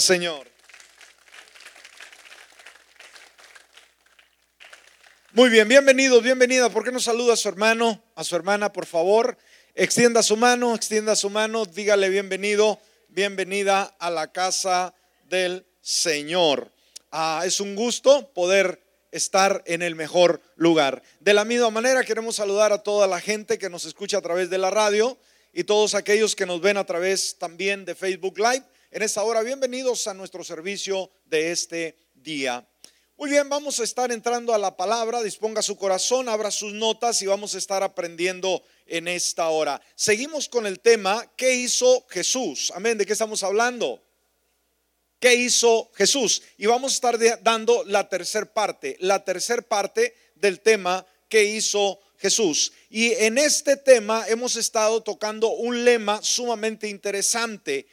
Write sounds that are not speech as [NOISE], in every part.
Señor. Muy bien, bienvenidos, bienvenida. ¿Por qué no saluda a su hermano, a su hermana, por favor? Extienda su mano, extienda su mano, dígale bienvenido, bienvenida a la casa del Señor. Ah, es un gusto poder estar en el mejor lugar. De la misma manera queremos saludar a toda la gente que nos escucha a través de la radio y todos aquellos que nos ven a través también de Facebook Live. En esta hora, bienvenidos a nuestro servicio de este día. Muy bien, vamos a estar entrando a la palabra. Disponga su corazón, abra sus notas y vamos a estar aprendiendo en esta hora. Seguimos con el tema, ¿qué hizo Jesús? Amén, ¿de qué estamos hablando? ¿Qué hizo Jesús? Y vamos a estar dando la tercer parte, la tercer parte del tema, ¿qué hizo Jesús? Y en este tema hemos estado tocando un lema sumamente interesante.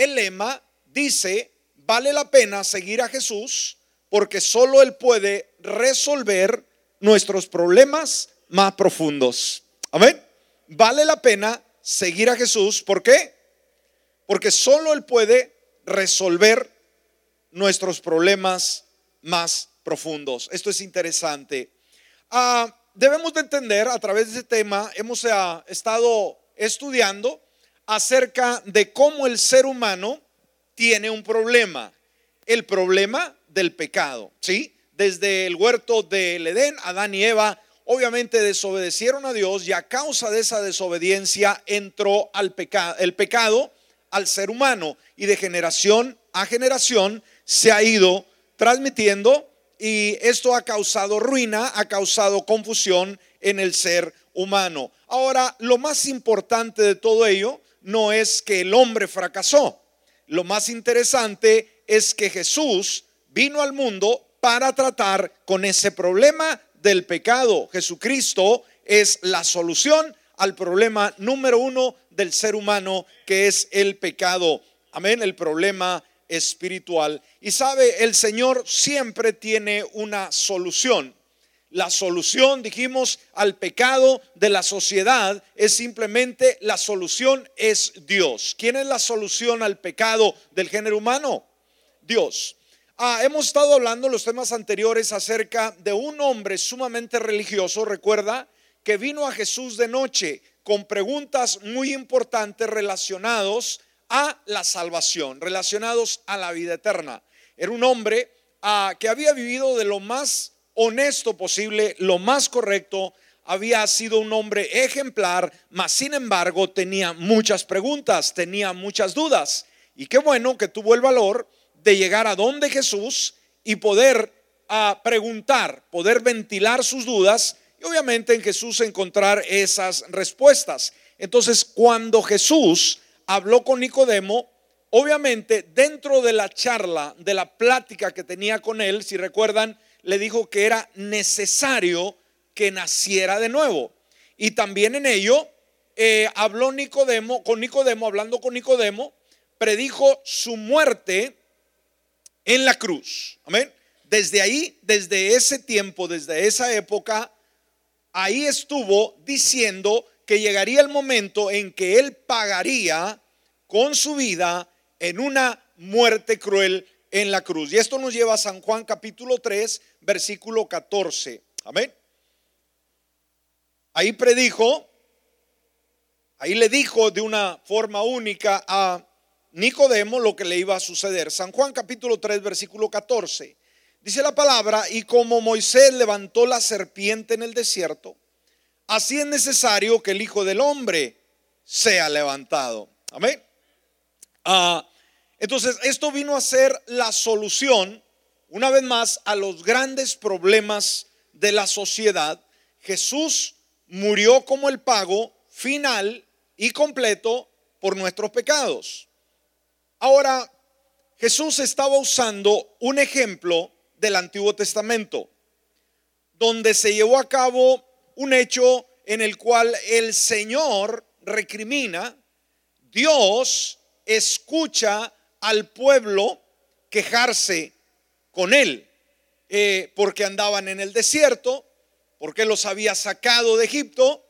El lema dice, vale la pena seguir a Jesús porque solo Él puede resolver nuestros problemas más profundos. Amén. Vale la pena seguir a Jesús. ¿Por qué? Porque solo Él puede resolver nuestros problemas más profundos. Esto es interesante. Ah, debemos de entender a través de este tema, hemos ah, estado estudiando acerca de cómo el ser humano tiene un problema. El problema del pecado, ¿sí? Desde el huerto del Edén, Adán y Eva obviamente desobedecieron a Dios y a causa de esa desobediencia entró al pecado, el pecado al ser humano y de generación a generación se ha ido transmitiendo y esto ha causado ruina, ha causado confusión en el ser humano. Ahora, lo más importante de todo ello no es que el hombre fracasó. Lo más interesante es que Jesús vino al mundo para tratar con ese problema del pecado. Jesucristo es la solución al problema número uno del ser humano, que es el pecado. Amén, el problema espiritual. Y sabe, el Señor siempre tiene una solución. La solución, dijimos, al pecado de la sociedad es simplemente la solución es Dios. ¿Quién es la solución al pecado del género humano? Dios. Ah, hemos estado hablando en los temas anteriores acerca de un hombre sumamente religioso, recuerda, que vino a Jesús de noche con preguntas muy importantes relacionados a la salvación, relacionados a la vida eterna. Era un hombre ah, que había vivido de lo más honesto posible, lo más correcto, había sido un hombre ejemplar, mas sin embargo tenía muchas preguntas, tenía muchas dudas. Y qué bueno que tuvo el valor de llegar a donde Jesús y poder ah, preguntar, poder ventilar sus dudas y obviamente en Jesús encontrar esas respuestas. Entonces, cuando Jesús habló con Nicodemo, obviamente dentro de la charla, de la plática que tenía con él, si recuerdan, le dijo que era necesario que naciera de nuevo. Y también en ello eh, habló Nicodemo, con Nicodemo, hablando con Nicodemo, predijo su muerte en la cruz. Amén. Desde ahí, desde ese tiempo, desde esa época, ahí estuvo diciendo que llegaría el momento en que él pagaría con su vida en una muerte cruel en la cruz. Y esto nos lleva a San Juan capítulo 3, versículo 14. Amén. Ahí predijo, ahí le dijo de una forma única a Nicodemo lo que le iba a suceder. San Juan capítulo 3 versículo 14. Dice la palabra, y como Moisés levantó la serpiente en el desierto, así es necesario que el Hijo del Hombre sea levantado. Amén. Ah, entonces, esto vino a ser la solución, una vez más, a los grandes problemas de la sociedad. Jesús murió como el pago final y completo por nuestros pecados. Ahora, Jesús estaba usando un ejemplo del Antiguo Testamento, donde se llevó a cabo un hecho en el cual el Señor recrimina, Dios escucha al pueblo quejarse con él, eh, porque andaban en el desierto, porque los había sacado de Egipto,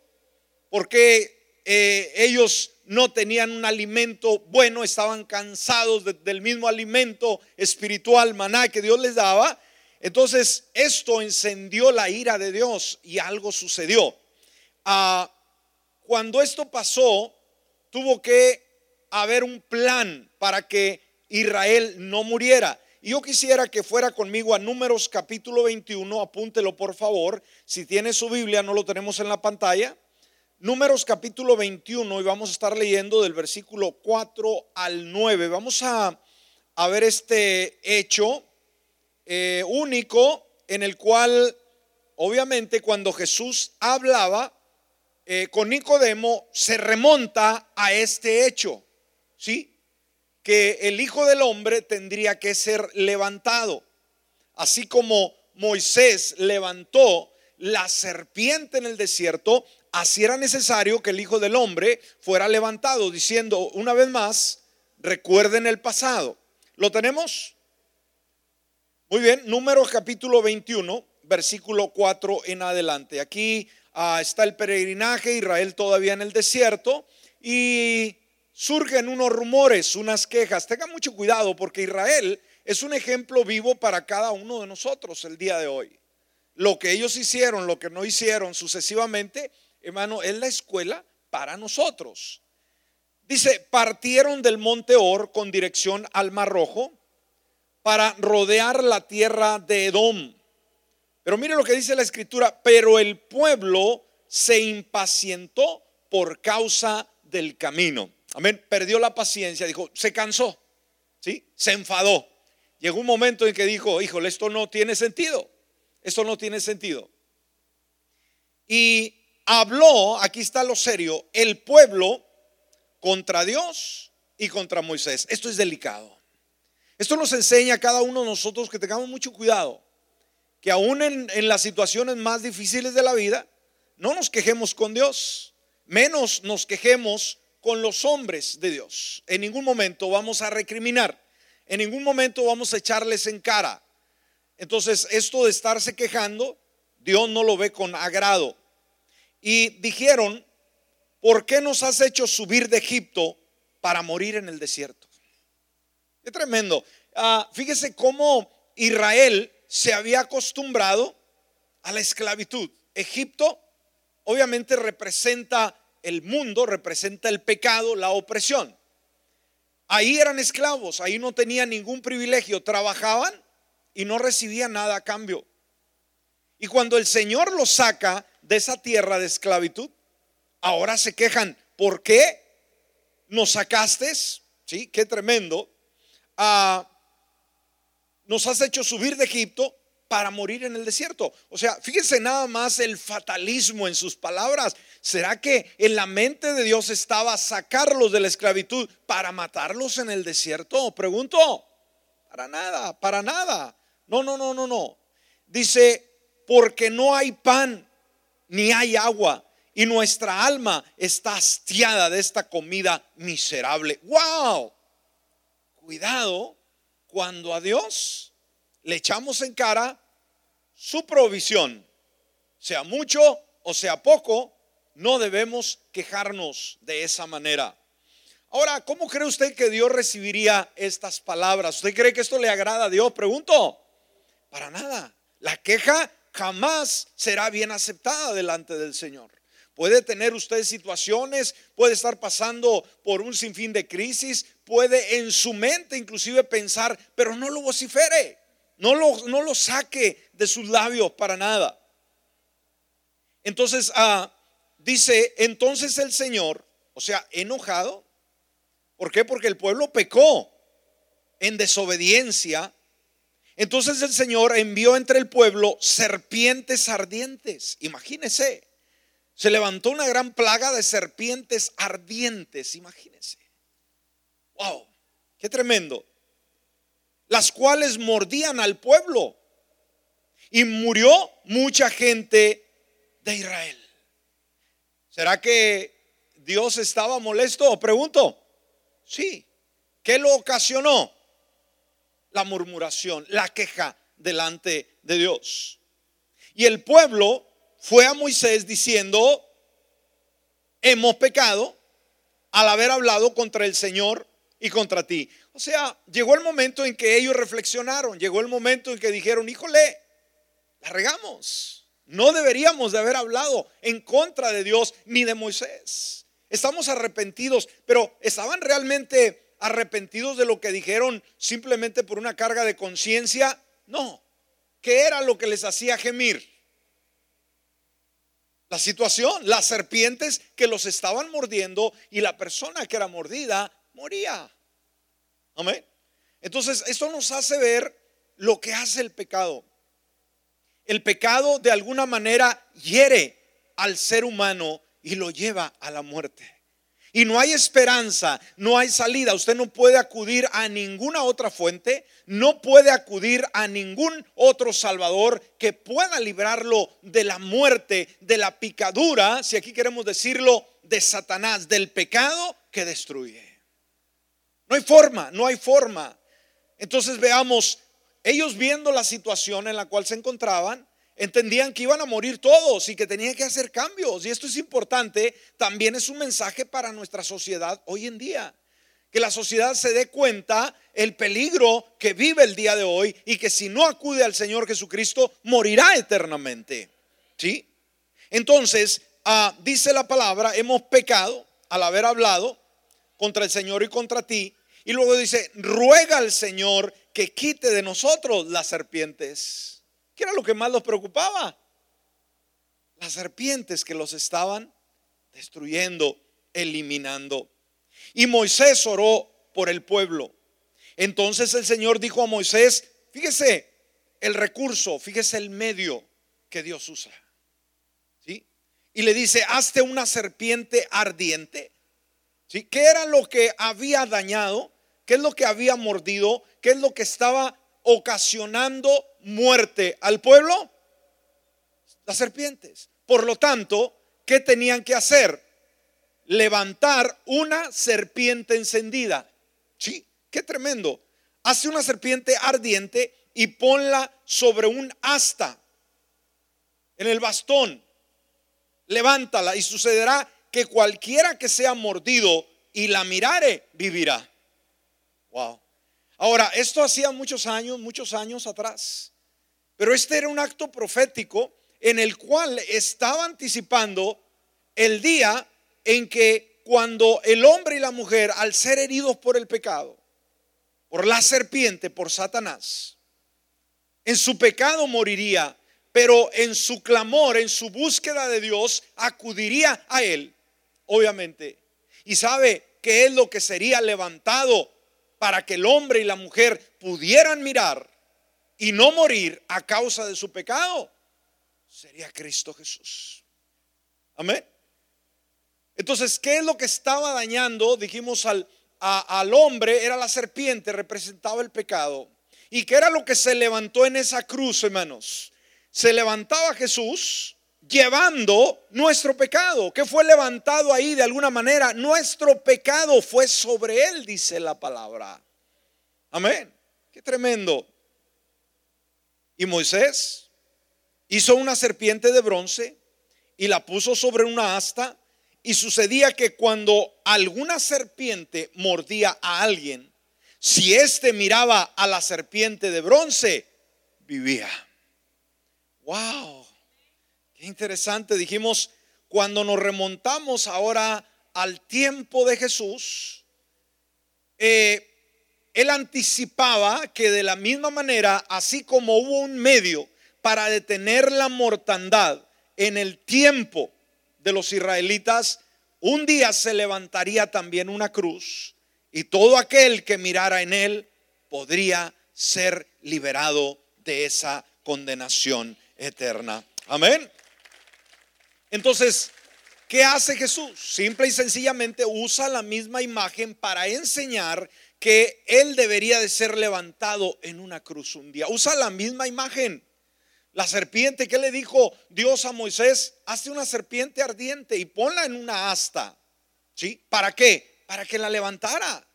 porque eh, ellos no tenían un alimento bueno, estaban cansados del mismo alimento espiritual, maná que Dios les daba. Entonces esto encendió la ira de Dios y algo sucedió. Ah, cuando esto pasó, tuvo que haber un plan para que Israel no muriera. Y yo quisiera que fuera conmigo a Números capítulo 21, apúntelo por favor. Si tiene su Biblia, no lo tenemos en la pantalla. Números capítulo 21 y vamos a estar leyendo del versículo 4 al 9. Vamos a, ver este hecho eh, único en el cual, obviamente, cuando Jesús hablaba eh, con Nicodemo, se remonta a este hecho, ¿sí? Que el Hijo del Hombre tendría que ser levantado, así como Moisés levantó la serpiente en el desierto, así era necesario que el Hijo del Hombre fuera levantado, diciendo una vez más, recuerden el pasado. ¿Lo tenemos? Muy bien, números capítulo 21, versículo 4 en adelante. Aquí ah, está el peregrinaje, Israel todavía en el desierto, y surgen unos rumores, unas quejas. Tengan mucho cuidado porque Israel es un ejemplo vivo para cada uno de nosotros el día de hoy. Lo que ellos hicieron, lo que no hicieron sucesivamente, hermano, es la escuela para nosotros. Dice, partieron del monte Or con dirección al Mar Rojo para rodear la tierra de Edom. Pero mire lo que dice la escritura, pero el pueblo se impacientó por causa del camino. Amén, perdió la paciencia, dijo, se cansó, ¿sí? Se enfadó. Llegó un momento en que dijo, híjole, esto no tiene sentido, esto no tiene sentido. Y habló, aquí está lo serio, el pueblo contra Dios y contra Moisés. Esto es delicado. Esto nos enseña a cada uno de nosotros que tengamos mucho cuidado, que aún en, en las situaciones más difíciles de la vida, no nos quejemos con Dios, menos nos quejemos con los hombres de Dios. En ningún momento vamos a recriminar, en ningún momento vamos a echarles en cara. Entonces, esto de estarse quejando, Dios no lo ve con agrado y dijeron, ¿por qué nos has hecho subir de Egipto para morir en el desierto? Qué tremendo. Ah, fíjese cómo Israel se había acostumbrado a la esclavitud. Egipto obviamente representa el mundo, representa el pecado, la opresión. Ahí eran esclavos, ahí no tenían ningún privilegio, trabajaban y no recibían nada a cambio. Y cuando el Señor los saca de esa tierra de esclavitud, ahora se quejan, ¿por qué nos sacaste? Sí, qué tremendo. Ah, nos has hecho subir de Egipto para morir en el desierto. O sea, fíjense nada más el fatalismo en sus palabras. ¿Será que en la mente de Dios estaba sacarlos de la esclavitud para matarlos en el desierto? Pregunto. Para nada, para nada. No, no, no, no, no. Dice, porque no hay pan ni hay agua y nuestra alma está hastiada de esta comida miserable. ¡Wow! Cuidado cuando a Dios le echamos en cara su provisión, sea mucho o sea poco, no debemos quejarnos de esa manera. Ahora, ¿cómo cree usted que Dios recibiría estas palabras? ¿Usted cree que esto le agrada a Dios? Pregunto. Para nada. La queja jamás será bien aceptada delante del Señor. Puede tener usted situaciones, puede estar pasando por un sinfín de crisis, puede en su mente inclusive pensar, pero no lo vocifere, no lo, no lo saque de sus labios para nada. Entonces, ah, dice, entonces el Señor, o sea, enojado, ¿por qué? Porque el pueblo pecó en desobediencia entonces el Señor envió entre el pueblo serpientes ardientes. Imagínese. Se levantó una gran plaga de serpientes ardientes. Imagínese. Wow, qué tremendo. Las cuales mordían al pueblo. Y murió mucha gente de Israel. ¿Será que Dios estaba molesto? Pregunto. Sí. ¿Qué lo ocasionó? la murmuración, la queja delante de Dios. Y el pueblo fue a Moisés diciendo, hemos pecado al haber hablado contra el Señor y contra ti. O sea, llegó el momento en que ellos reflexionaron, llegó el momento en que dijeron, híjole, la regamos. No deberíamos de haber hablado en contra de Dios ni de Moisés. Estamos arrepentidos, pero ¿estaban realmente arrepentidos de lo que dijeron simplemente por una carga de conciencia? No. ¿Qué era lo que les hacía gemir? La situación, las serpientes que los estaban mordiendo y la persona que era mordida moría. Amén. Entonces, esto nos hace ver lo que hace el pecado. El pecado de alguna manera hiere al ser humano y lo lleva a la muerte. Y no hay esperanza, no hay salida. Usted no puede acudir a ninguna otra fuente, no puede acudir a ningún otro Salvador que pueda librarlo de la muerte, de la picadura, si aquí queremos decirlo, de Satanás, del pecado que destruye. No hay forma, no hay forma. Entonces veamos, ellos viendo la situación en la cual se encontraban, entendían que iban a morir todos y que tenían que hacer cambios. Y esto es importante, también es un mensaje para nuestra sociedad hoy en día. Que la sociedad se dé cuenta el peligro que vive el día de hoy y que si no acude al Señor Jesucristo, morirá eternamente. ¿Sí? Entonces, ah, dice la palabra, hemos pecado al haber hablado contra el Señor y contra ti. Y luego dice, ruega al Señor que quite de nosotros las serpientes. ¿Qué era lo que más los preocupaba? Las serpientes que los estaban destruyendo, eliminando. Y Moisés oró por el pueblo. Entonces el Señor dijo a Moisés, fíjese el recurso, fíjese el medio que Dios usa. ¿Sí? Y le dice, hazte una serpiente ardiente. ¿Sí? ¿Qué era lo que había dañado? ¿Qué es lo que había mordido? ¿Qué es lo que estaba ocasionando muerte al pueblo? Las serpientes. Por lo tanto, ¿qué tenían que hacer? Levantar una serpiente encendida. Sí, qué tremendo. Hace una serpiente ardiente y ponla sobre un asta en el bastón. Levántala y sucederá que cualquiera que sea mordido y la mirare vivirá. Wow. Ahora, esto hacía muchos años, muchos años atrás. Pero este era un acto profético en el cual estaba anticipando el día en que cuando el hombre y la mujer, al ser heridos por el pecado, por la serpiente, por Satanás, en su pecado moriría, pero en su clamor, en su búsqueda de Dios, acudiría a Él, obviamente. Y sabe que es lo que sería levantado para que el hombre y la mujer pudieran mirar y no morir a causa de su pecado, sería Cristo Jesús. Amén. Entonces, ¿qué es lo que estaba dañando? Dijimos al, al hombre, era la serpiente, representaba el pecado. ¿Y qué era lo que se levantó en esa cruz, hermanos? Se levantaba Jesús llevando nuestro pecado. ¿Qué fue levantado ahí de alguna manera? Nuestro pecado fue sobre él, dice la palabra. Amén. Qué tremendo. Y Moisés hizo una serpiente de bronce y la puso sobre una asta. Y sucedía que cuando alguna serpiente mordía a alguien, si éste miraba a la serpiente de bronce, vivía. ¡Wow! Interesante. Dijimos, cuando nos remontamos ahora al tiempo de Jesús, eh, él anticipaba que de la misma manera, así como hubo un medio para detener la mortandad en el tiempo de los israelitas, un día se levantaría también una cruz y todo aquel que mirara en él podría ser liberado de esa condenación eterna. Amén. Entonces, ¿qué hace Jesús? Simple y sencillamente usa la misma imagen para enseñar que él debería de ser levantado en una cruz un día. Usa la misma imagen. La serpiente, ¿qué le dijo Dios a Moisés? Hazte una serpiente ardiente y ponla en una asta. ¿Sí? ¿Para qué? Para que la levantara.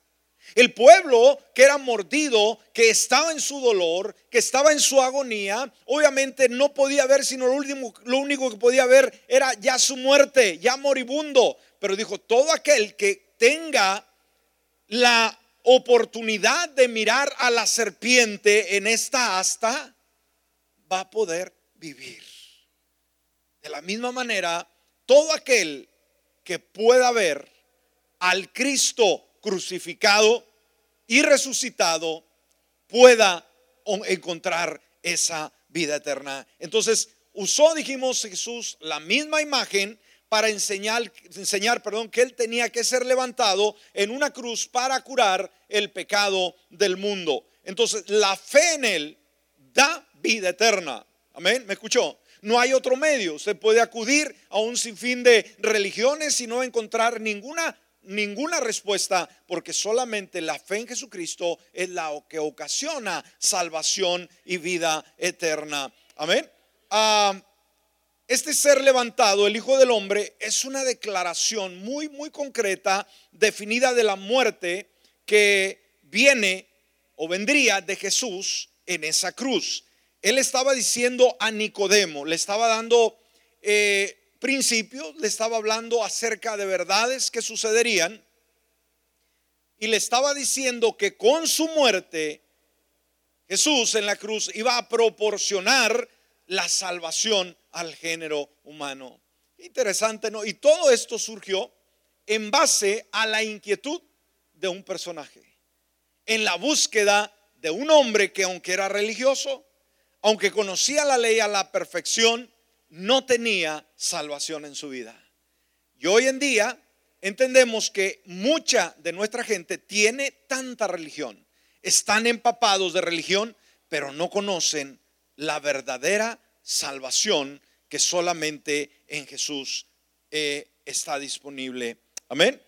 El pueblo que era mordido, que estaba en su dolor, que estaba en su agonía, obviamente no podía ver, sino lo, último, lo único que podía ver era ya su muerte, ya moribundo. pero dijo, todo aquel que tenga la oportunidad de mirar a la serpiente en esta asta, va a poder vivir. De la misma manera, todo aquel que pueda ver al Cristo crucificado y resucitado pueda encontrar esa vida eterna. Entonces, usó, dijimos Jesús, la misma imagen para enseñar, enseñar perdón, que él tenía que ser levantado en una cruz para curar el pecado del mundo. Entonces, la fe en él da vida eterna. Amén, ¿me escuchó? No hay otro medio. Usted puede acudir a un sinfín de religiones y no encontrar ninguna ninguna respuesta porque solamente la fe en Jesucristo es la que ocasiona salvación y vida eterna. Amén. Este ser levantado, el Hijo del Hombre, es una declaración muy, muy concreta, definida de la muerte que viene o vendría de Jesús en esa cruz. Él estaba diciendo a Nicodemo, le estaba dando eh, principios, le estaba hablando acerca de verdades que sucederían y le estaba diciendo que con su muerte Jesús en la cruz iba a proporcionar la salvación al género humano. Interesante, ¿no? Y todo esto surgió en base a la inquietud de un personaje, en la búsqueda de un hombre que aunque era religioso, aunque conocía la ley a la perfección, no tenía salvación en su vida. Y hoy en día entendemos que mucha de nuestra gente tiene tanta religión, están empapados de religión, pero no conocen la verdadera salvación que solamente en Jesús eh, está disponible. Amén.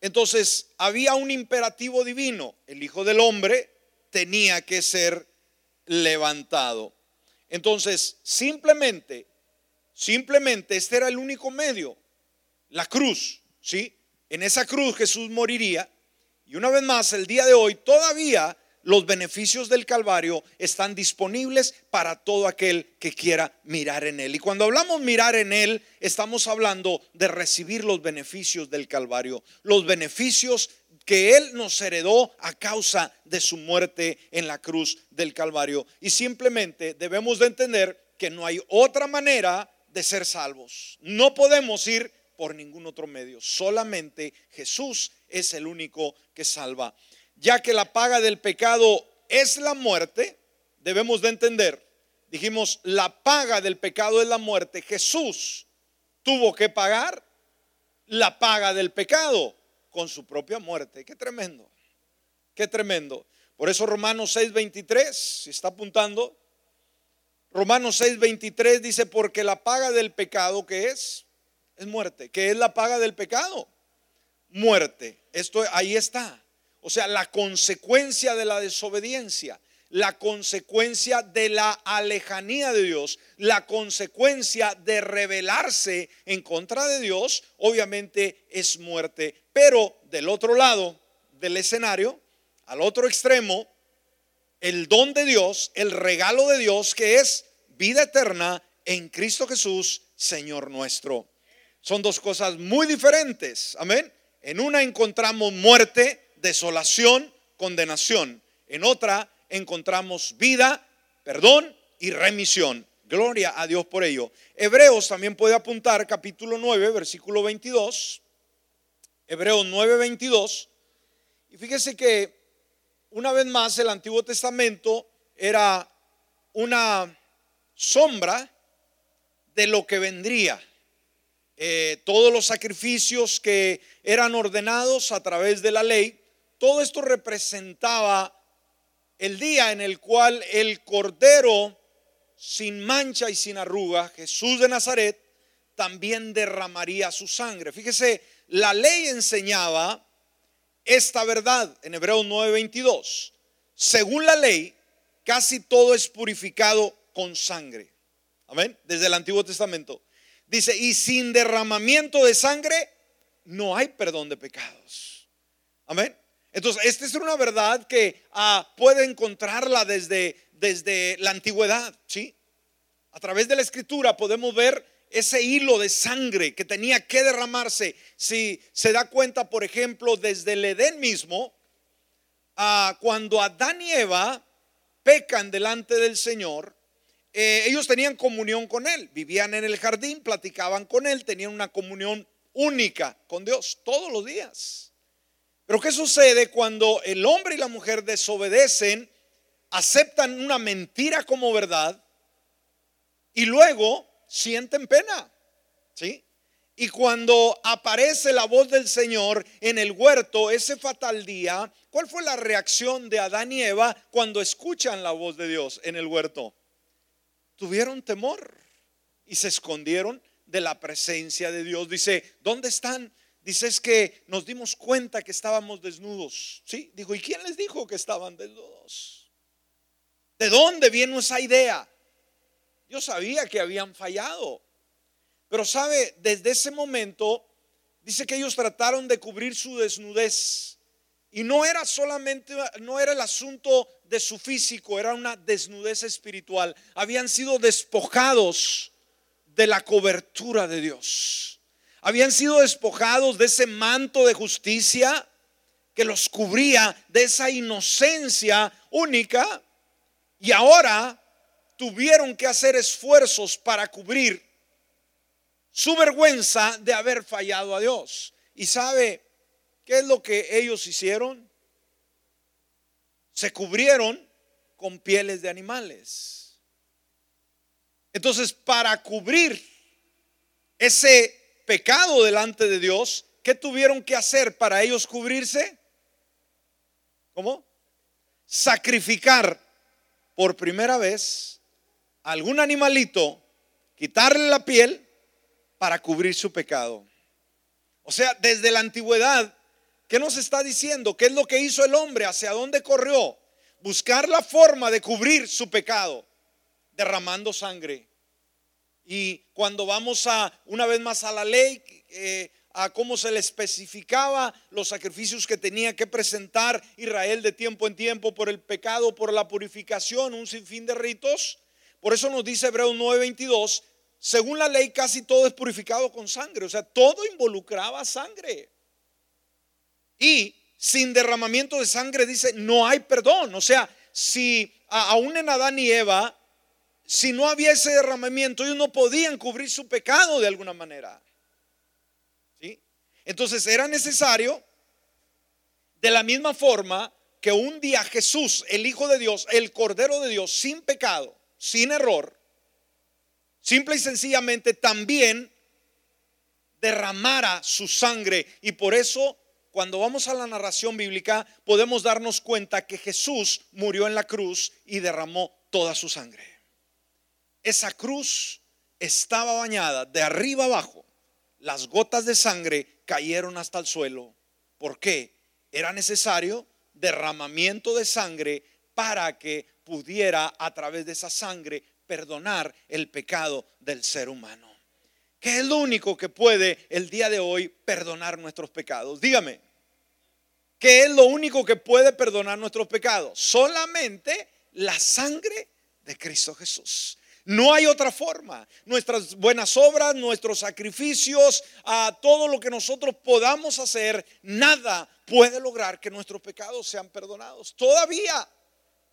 Entonces había un imperativo divino. El Hijo del Hombre tenía que ser levantado. Entonces, simplemente, simplemente este era el único medio, la cruz, ¿sí? En esa cruz Jesús moriría. Y una vez más, el día de hoy todavía los beneficios del Calvario están disponibles para todo aquel que quiera mirar en Él. Y cuando hablamos mirar en Él, estamos hablando de recibir los beneficios del Calvario, los beneficios que Él nos heredó a causa de su muerte en la cruz del Calvario. Y simplemente debemos de entender que no hay otra manera de ser salvos. No podemos ir por ningún otro medio. Solamente Jesús es el único que salva ya que la paga del pecado es la muerte, debemos de entender, dijimos, la paga del pecado es la muerte, Jesús tuvo que pagar la paga del pecado con su propia muerte. Qué tremendo, qué tremendo. Por eso Romanos 6:23, si está apuntando, Romanos 6:23 dice, porque la paga del pecado que es, es muerte. ¿Qué es la paga del pecado? Muerte. Esto ahí está. O sea, la consecuencia de la desobediencia, la consecuencia de la alejanía de Dios, la consecuencia de rebelarse en contra de Dios, obviamente es muerte. Pero del otro lado del escenario, al otro extremo, el don de Dios, el regalo de Dios que es vida eterna en Cristo Jesús, Señor nuestro. Son dos cosas muy diferentes. Amén. En una encontramos muerte desolación, condenación. En otra encontramos vida, perdón y remisión. Gloria a Dios por ello. Hebreos también puede apuntar capítulo 9, versículo 22. Hebreos 9, 22. Y fíjese que una vez más el Antiguo Testamento era una sombra de lo que vendría. Eh, todos los sacrificios que eran ordenados a través de la ley todo esto representaba el día en el cual el Cordero sin mancha y sin arruga, Jesús de Nazaret, también derramaría su sangre. Fíjese, la ley enseñaba esta verdad en Hebreos 9:22. Según la ley, casi todo es purificado con sangre. Amén. Desde el Antiguo Testamento. Dice, y sin derramamiento de sangre no hay perdón de pecados. Amén. Entonces, esta es una verdad que ah, puede encontrarla desde, desde la antigüedad, ¿sí? A través de la escritura podemos ver ese hilo de sangre que tenía que derramarse. Si se da cuenta, por ejemplo, desde el Edén mismo, a cuando Adán y Eva pecan delante del Señor, eh, ellos tenían comunión con Él, vivían en el jardín, platicaban con Él, tenían una comunión única con Dios todos los días. Pero ¿qué sucede cuando el hombre y la mujer desobedecen, aceptan una mentira como verdad y luego sienten pena. ¿Sí? Y cuando aparece la voz del Señor en el huerto ese fatal día, ¿cuál fue la reacción de Adán y Eva cuando escuchan la voz de Dios en el huerto? Tuvieron temor y se escondieron de la presencia de Dios. Dice, ¿dónde están? Dice, es que nos dimos cuenta que estábamos desnudos. ¿Sí? Dijo, ¿y quién les dijo que estaban desnudos? ¿De dónde vino esa idea? Yo sabía que habían fallado. Pero sabe, desde ese momento dice que ellos trataron de cubrir su desnudez. Y no era solamente, no era el asunto de su físico, era una desnudez espiritual. Habían sido despojados de la cobertura de Dios. Habían sido despojados de ese manto de justicia que los cubría, de esa inocencia única. Y ahora tuvieron que hacer esfuerzos para cubrir su vergüenza de haber fallado a Dios. ¿Y sabe qué es lo que ellos hicieron? Se cubrieron con pieles de animales. Entonces, para cubrir ese pecado delante de Dios, ¿qué tuvieron que hacer para ellos cubrirse? ¿Cómo? Sacrificar por primera vez algún animalito, quitarle la piel para cubrir su pecado. O sea, desde la antigüedad, ¿qué nos está diciendo? ¿Qué es lo que hizo el hombre? ¿Hacia dónde corrió? Buscar la forma de cubrir su pecado, derramando sangre. Y cuando vamos a, una vez más a la ley, eh, a cómo se le especificaba los sacrificios que tenía que presentar Israel de tiempo en tiempo por el pecado, por la purificación, un sinfín de ritos, por eso nos dice Hebreos 9:22, según la ley casi todo es purificado con sangre, o sea, todo involucraba sangre. Y sin derramamiento de sangre dice, no hay perdón. O sea, si aún en Adán y Eva, si no había ese derramamiento, ellos no podían cubrir su pecado de alguna manera. ¿Sí? Entonces era necesario, de la misma forma que un día Jesús, el Hijo de Dios, el Cordero de Dios, sin pecado, sin error, simple y sencillamente también derramara su sangre. Y por eso, cuando vamos a la narración bíblica, podemos darnos cuenta que Jesús murió en la cruz y derramó toda su sangre. Esa cruz estaba bañada de arriba abajo. Las gotas de sangre cayeron hasta el suelo. ¿Por qué? Era necesario derramamiento de sangre para que pudiera a través de esa sangre perdonar el pecado del ser humano. Que es lo único que puede el día de hoy perdonar nuestros pecados. Dígame, ¿qué es lo único que puede perdonar nuestros pecados? Solamente la sangre de Cristo Jesús. No hay otra forma. Nuestras buenas obras, nuestros sacrificios, a todo lo que nosotros podamos hacer, nada puede lograr que nuestros pecados sean perdonados. Todavía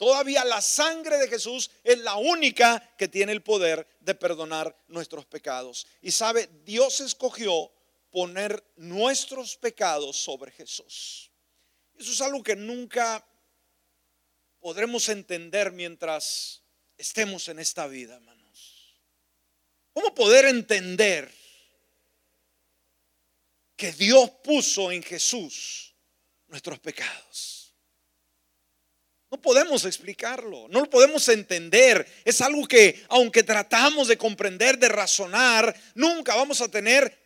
Todavía la sangre de Jesús es la única que tiene el poder de perdonar nuestros pecados. Y sabe, Dios escogió poner nuestros pecados sobre Jesús. Eso es algo que nunca podremos entender mientras estemos en esta vida, hermanos. ¿Cómo poder entender que Dios puso en Jesús nuestros pecados? No podemos explicarlo, no lo podemos entender. Es algo que, aunque tratamos de comprender, de razonar, nunca vamos a tener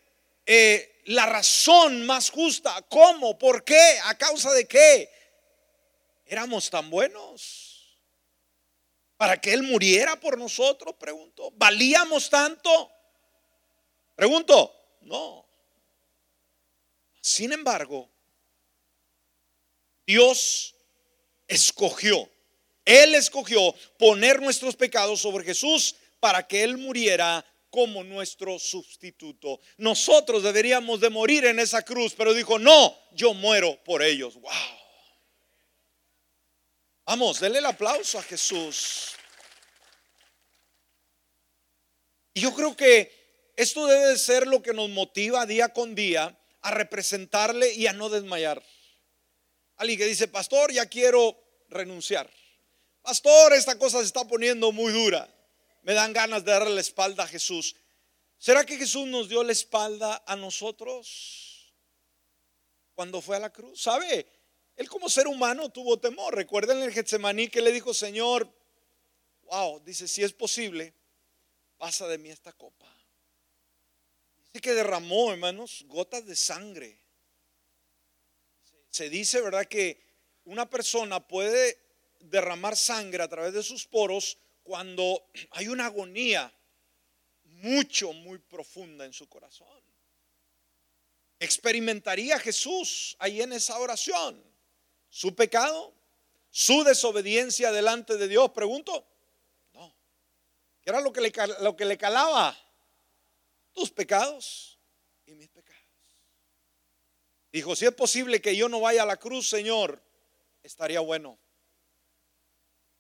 eh, la razón más justa. ¿Cómo? ¿Por qué? ¿A causa de qué? Éramos tan buenos para que Él muriera por nosotros, pregunto. ¿Valíamos tanto? Pregunto, no. Sin embargo, Dios escogió. Él escogió poner nuestros pecados sobre Jesús para que Él muriera como nuestro sustituto. Nosotros deberíamos de morir en esa cruz, pero dijo, no, yo muero por ellos. Wow. Vamos, denle el aplauso a Jesús. Y yo creo que esto debe de ser lo que nos motiva día con día a representarle y a no desmayar. Alguien que dice, pastor, ya quiero renunciar. Pastor, esta cosa se está poniendo muy dura. Me dan ganas de darle la espalda a Jesús. ¿Será que Jesús nos dio la espalda a nosotros cuando fue a la cruz? ¿Sabe? Él como ser humano tuvo temor. Recuerden el Getsemaní que le dijo, Señor, wow, dice, si es posible, pasa de mí esta copa. Dice que derramó, hermanos, gotas de sangre. Se dice, ¿verdad? Que una persona puede derramar sangre a través de sus poros cuando [CLEARS THROAT] hay una agonía mucho, muy profunda en su corazón. Experimentaría Jesús ahí en esa oración su pecado, su desobediencia delante de Dios. Pregunto, ¿Qué era lo que le, lo que le calaba? Tus pecados y mis pecados. Dijo, si es posible que yo no vaya a la cruz, Señor, estaría bueno.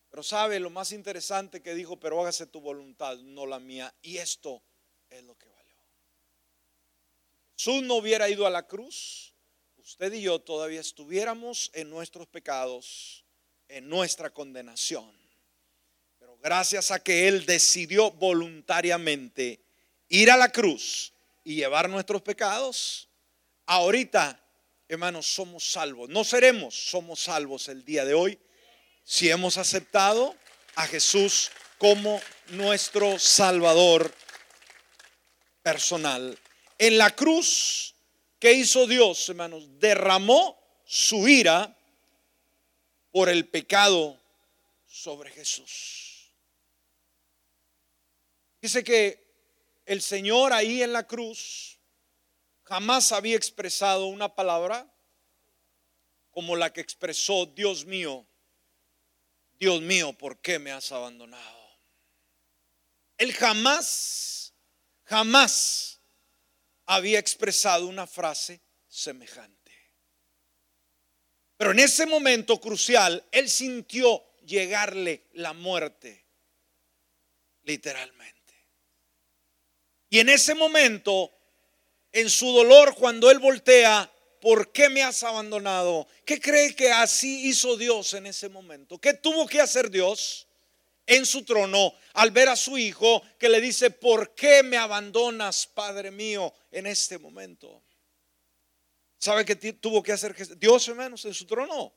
Pero sabe lo más interesante que dijo, pero hágase tu voluntad, no la mía. Y esto es lo que valió. Jesús no hubiera ido a la cruz, usted y yo todavía estuviéramos en nuestros pecados, en nuestra condenación. Gracias a que Él decidió voluntariamente ir a la cruz y llevar nuestros pecados, ahorita, hermanos, somos salvos. No seremos, somos salvos el día de hoy si hemos aceptado a Jesús como nuestro Salvador personal. En la cruz, ¿qué hizo Dios, hermanos? Derramó su ira por el pecado sobre Jesús. Dice que el Señor ahí en la cruz jamás había expresado una palabra como la que expresó, Dios mío, Dios mío, ¿por qué me has abandonado? Él jamás, jamás había expresado una frase semejante. Pero en ese momento crucial, él sintió llegarle la muerte, literalmente. Y en ese momento, en su dolor, cuando él voltea, ¿por qué me has abandonado? ¿Qué cree que así hizo Dios en ese momento? ¿Qué tuvo que hacer Dios en su trono al ver a su hijo que le dice, ¿por qué me abandonas, Padre mío, en este momento? ¿Sabe qué tuvo que hacer Dios, hermanos, en su trono?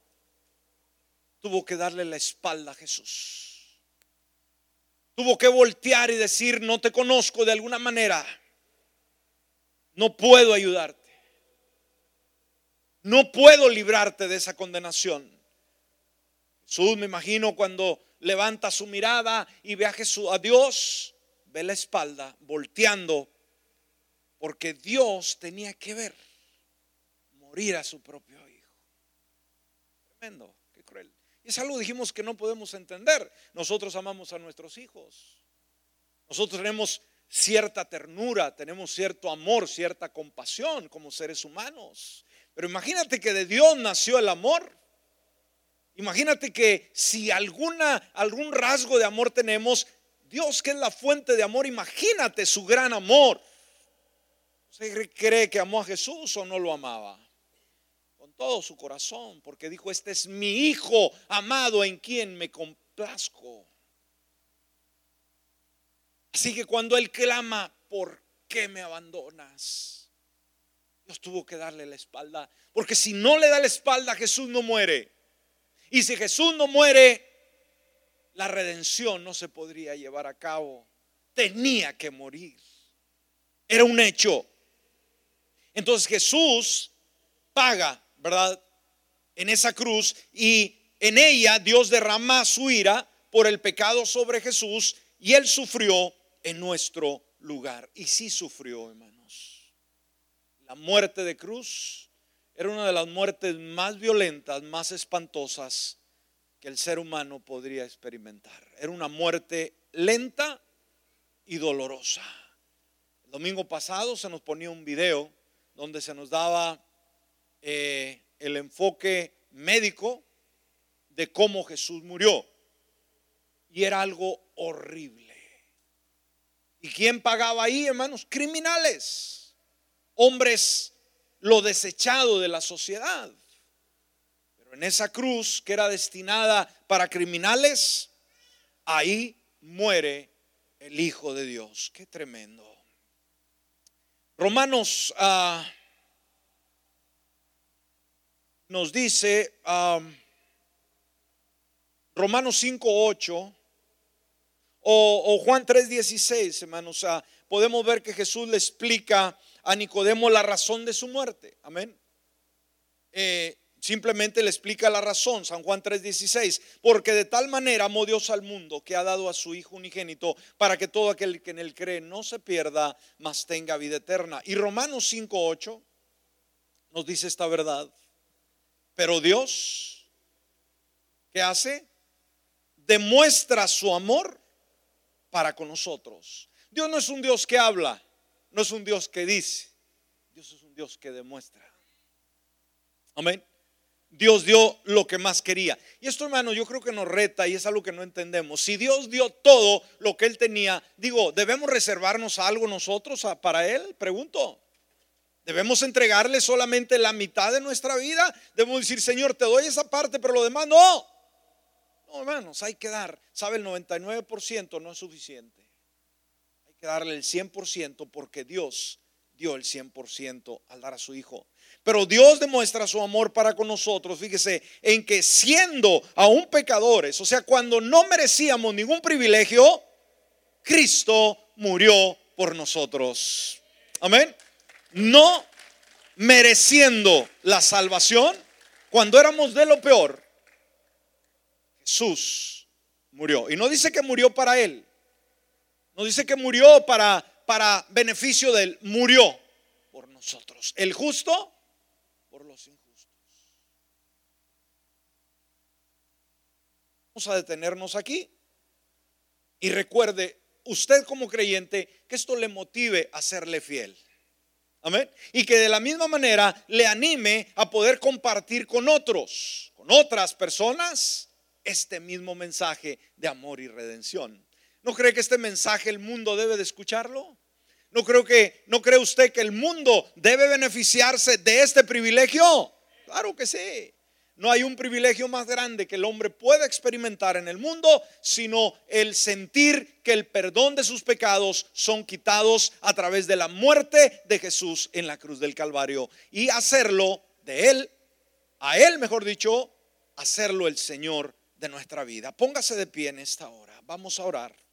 Tuvo que darle la espalda a Jesús. Tuvo que voltear y decir, no te conozco de alguna manera. No puedo ayudarte. No puedo librarte de esa condenación. Jesús, me imagino, cuando levanta su mirada y ve a Jesús, a Dios, ve la espalda, volteando, porque Dios tenía que ver morir a su propio hijo. Tremendo. Es algo dijimos que no podemos entender. Nosotros amamos a nuestros hijos. Nosotros tenemos cierta ternura, tenemos cierto amor, cierta compasión como seres humanos. Pero imagínate que de Dios nació el amor. Imagínate que si alguna algún rasgo de amor tenemos, Dios que es la fuente de amor, imagínate su gran amor. ¿Usted cree que amó a Jesús o no lo amaba? todo su corazón, porque dijo, este es mi hijo amado en quien me complazco. Así que cuando él clama, ¿por qué me abandonas? Dios tuvo que darle la espalda, porque si no le da la espalda, Jesús no muere. Y si Jesús no muere, la redención no se podría llevar a cabo. Tenía que morir. Era un hecho. Entonces Jesús paga ¿verdad? En esa cruz y en ella Dios derrama su ira por el pecado sobre Jesús y él sufrió en nuestro lugar. Y sí sufrió, hermanos. La muerte de cruz era una de las muertes más violentas, más espantosas que el ser humano podría experimentar. Era una muerte lenta y dolorosa. El domingo pasado se nos ponía un video donde se nos daba eh, el enfoque médico de cómo Jesús murió. Y era algo horrible. ¿Y quién pagaba ahí, hermanos? Criminales, hombres lo desechado de la sociedad. Pero en esa cruz que era destinada para criminales, ahí muere el Hijo de Dios. Qué tremendo. Romanos ah, nos dice, ah, Romanos 5.8 o, o Juan 3.16, hermanos, podemos ver que Jesús le explica a Nicodemo la razón de su muerte. Amén. Eh, simplemente le explica la razón, San Juan 3:16, porque de tal manera amó Dios al mundo que ha dado a su Hijo unigénito para que todo aquel que en él cree no se pierda, mas tenga vida eterna. Y Romanos 5:8 nos dice esta verdad. Pero Dios, ¿qué hace? Demuestra su amor para con nosotros. Dios no es un Dios que habla, no es un Dios que dice, Dios es un Dios que demuestra. Amén. Dios dio lo que más quería. Y esto, hermano, yo creo que nos reta y es algo que no entendemos. Si Dios dio todo lo que Él tenía, digo, ¿debemos reservarnos algo nosotros para Él? Pregunto. ¿Debemos entregarle solamente la mitad de nuestra vida? Debemos decir, Señor, te doy esa parte, pero lo demás no. No, hermanos, hay que dar. ¿Sabe? El 99% no es suficiente. Hay que darle el 100% porque Dios dio el 100% al dar a su Hijo. Pero Dios demuestra su amor para con nosotros, fíjese, en que siendo aún pecadores, o sea, cuando no merecíamos ningún privilegio, Cristo murió por nosotros. Amén. No mereciendo la salvación, cuando éramos de lo peor, Jesús murió. Y no dice que murió para Él. No dice que murió para, para beneficio de Él. Murió por nosotros. El justo por los injustos. Vamos a detenernos aquí. Y recuerde, usted como creyente, que esto le motive a serle fiel. Amén. Y que de la misma manera le anime a poder compartir con otros, con otras personas, este mismo mensaje de amor y redención. ¿No cree que este mensaje el mundo debe de escucharlo? ¿No creo que no cree usted que el mundo debe beneficiarse de este privilegio? Claro que sí. No hay un privilegio más grande que el hombre pueda experimentar en el mundo, sino el sentir que el perdón de sus pecados son quitados a través de la muerte de Jesús en la cruz del Calvario y hacerlo de él, a él mejor dicho, hacerlo el Señor de nuestra vida. Póngase de pie en esta hora. Vamos a orar.